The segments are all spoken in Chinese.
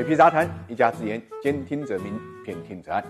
水皮杂谈，一家之言，兼听则明，偏听则暗。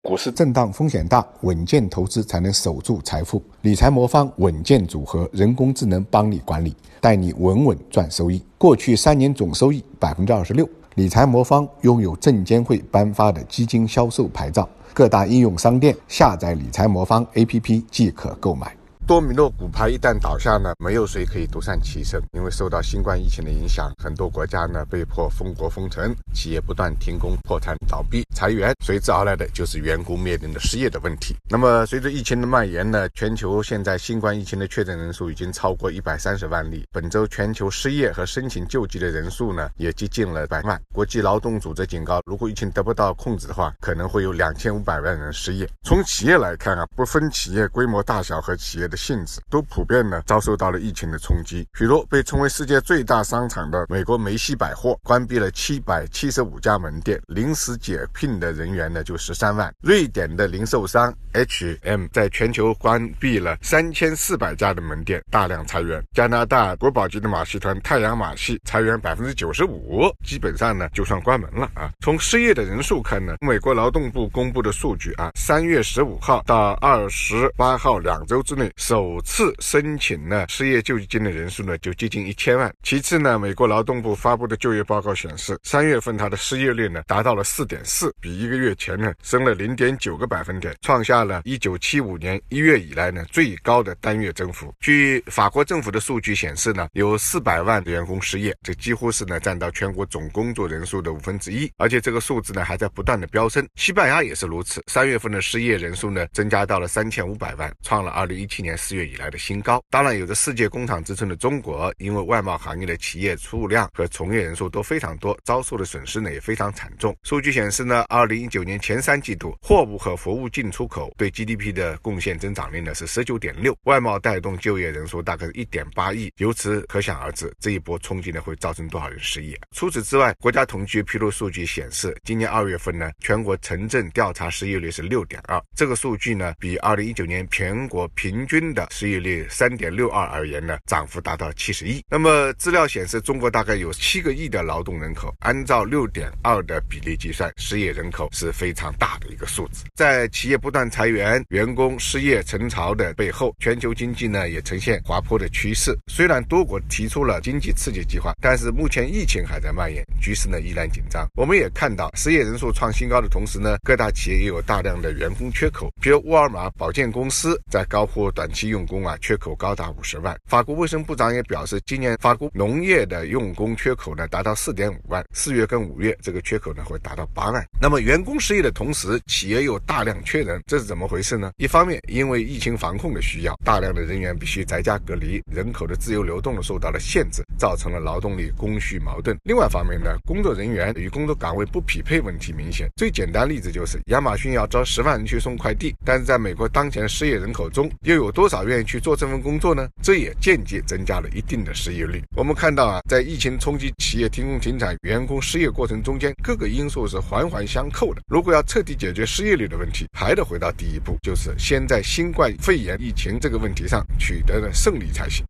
股市震荡风险大，稳健投资才能守住财富。理财魔方稳健组合，人工智能帮你管理，带你稳稳赚收益。过去三年总收益百分之二十六。理财魔方拥有证监会颁发的基金销售牌照，各大应用商店下载理财魔方 APP 即可购买。多米诺骨牌一旦倒下呢，没有谁可以独善其身。因为受到新冠疫情的影响，很多国家呢被迫封国封城，企业不断停工、破产、倒闭、裁员，随之而来的就是员工面临的失业的问题。那么，随着疫情的蔓延呢，全球现在新冠疫情的确诊人数已经超过一百三十万例。本周全球失业和申请救济的人数呢，也接近了百万。国际劳动组织警告，如果疫情得不到控制的话，可能会有两千五百万人失业。从企业来看啊，不分企业规模大小和企业的。性质都普遍呢遭受到了疫情的冲击，许多被称为世界最大商场的美国梅西百货关闭了七百七十五家门店，临时解聘的人员呢就十三万。瑞典的零售商 H&M 在全球关闭了三千四百家的门店，大量裁员。加拿大国宝级的马戏团太阳马戏裁员百分之九十五，基本上呢就算关门了啊。从失业的人数看呢，美国劳动部公布的数据啊，三月十五号到二十八号两周之内。首次申请呢失业救济金的人数呢就接近一千万。其次呢，美国劳动部发布的就业报告显示，三月份它的失业率呢达到了四点四，比一个月前呢升了零点九个百分点，创下了一九七五年一月以来呢最高的单月增幅。据法国政府的数据显示呢，有四百万员工失业，这几乎是呢占到全国总工作人数的五分之一，而且这个数字呢还在不断的飙升。西班牙也是如此，三月份的失业人数呢增加到了三千五百万，创了二零一七年。四月以来的新高。当然，有着世界工厂之称的中国，因为外贸行业的企业数量和从业人数都非常多，遭受的损失呢也非常惨重。数据显示呢，二零一九年前三季度，货物和服务进出口对 GDP 的贡献增长率呢是十九点六，外贸带动就业人数大概是一点八亿。由此可想而知，这一波冲击呢会造成多少人失业。除此之外，国家统计局披露数据显示，今年二月份呢，全国城镇调查失业率是六点二，这个数据呢比二零一九年全国平均。的失业率三点六二而言呢，涨幅达到七十亿。那么资料显示，中国大概有七个亿的劳动人口，按照六点二的比例计算，失业人口是非常大的一个数字。在企业不断裁员、员工失业成潮的背后，全球经济呢也呈现滑坡的趋势。虽然多国提出了经济刺激计划，但是目前疫情还在蔓延，局势呢依然紧张。我们也看到，失业人数创新高的同时呢，各大企业也有大量的员工缺口，比如沃尔玛保健公司在高呼短期。用工啊，缺口高达五十万。法国卫生部长也表示，今年法国农业的用工缺口呢达到四点五万，四月跟五月这个缺口呢会达到八万。那么员工失业的同时，企业又大量缺人，这是怎么回事呢？一方面，因为疫情防控的需要，大量的人员必须在家隔离，人口的自由流动受到了限制，造成了劳动力供需矛盾。另外一方面呢，工作人员与工作岗位不匹配问题明显。最简单例子就是亚马逊要招十万人去送快递，但是在美国当前失业人口中，又有多少愿意去做这份工作呢？这也间接增加了一定的失业率。我们看到啊，在疫情冲击企业停工停产、员工失业过程中间，各个因素是环环相扣的。如果要彻底解决失业率的问题，还得回到第一步，就是先在新冠肺炎疫情这个问题上取得了胜利才行。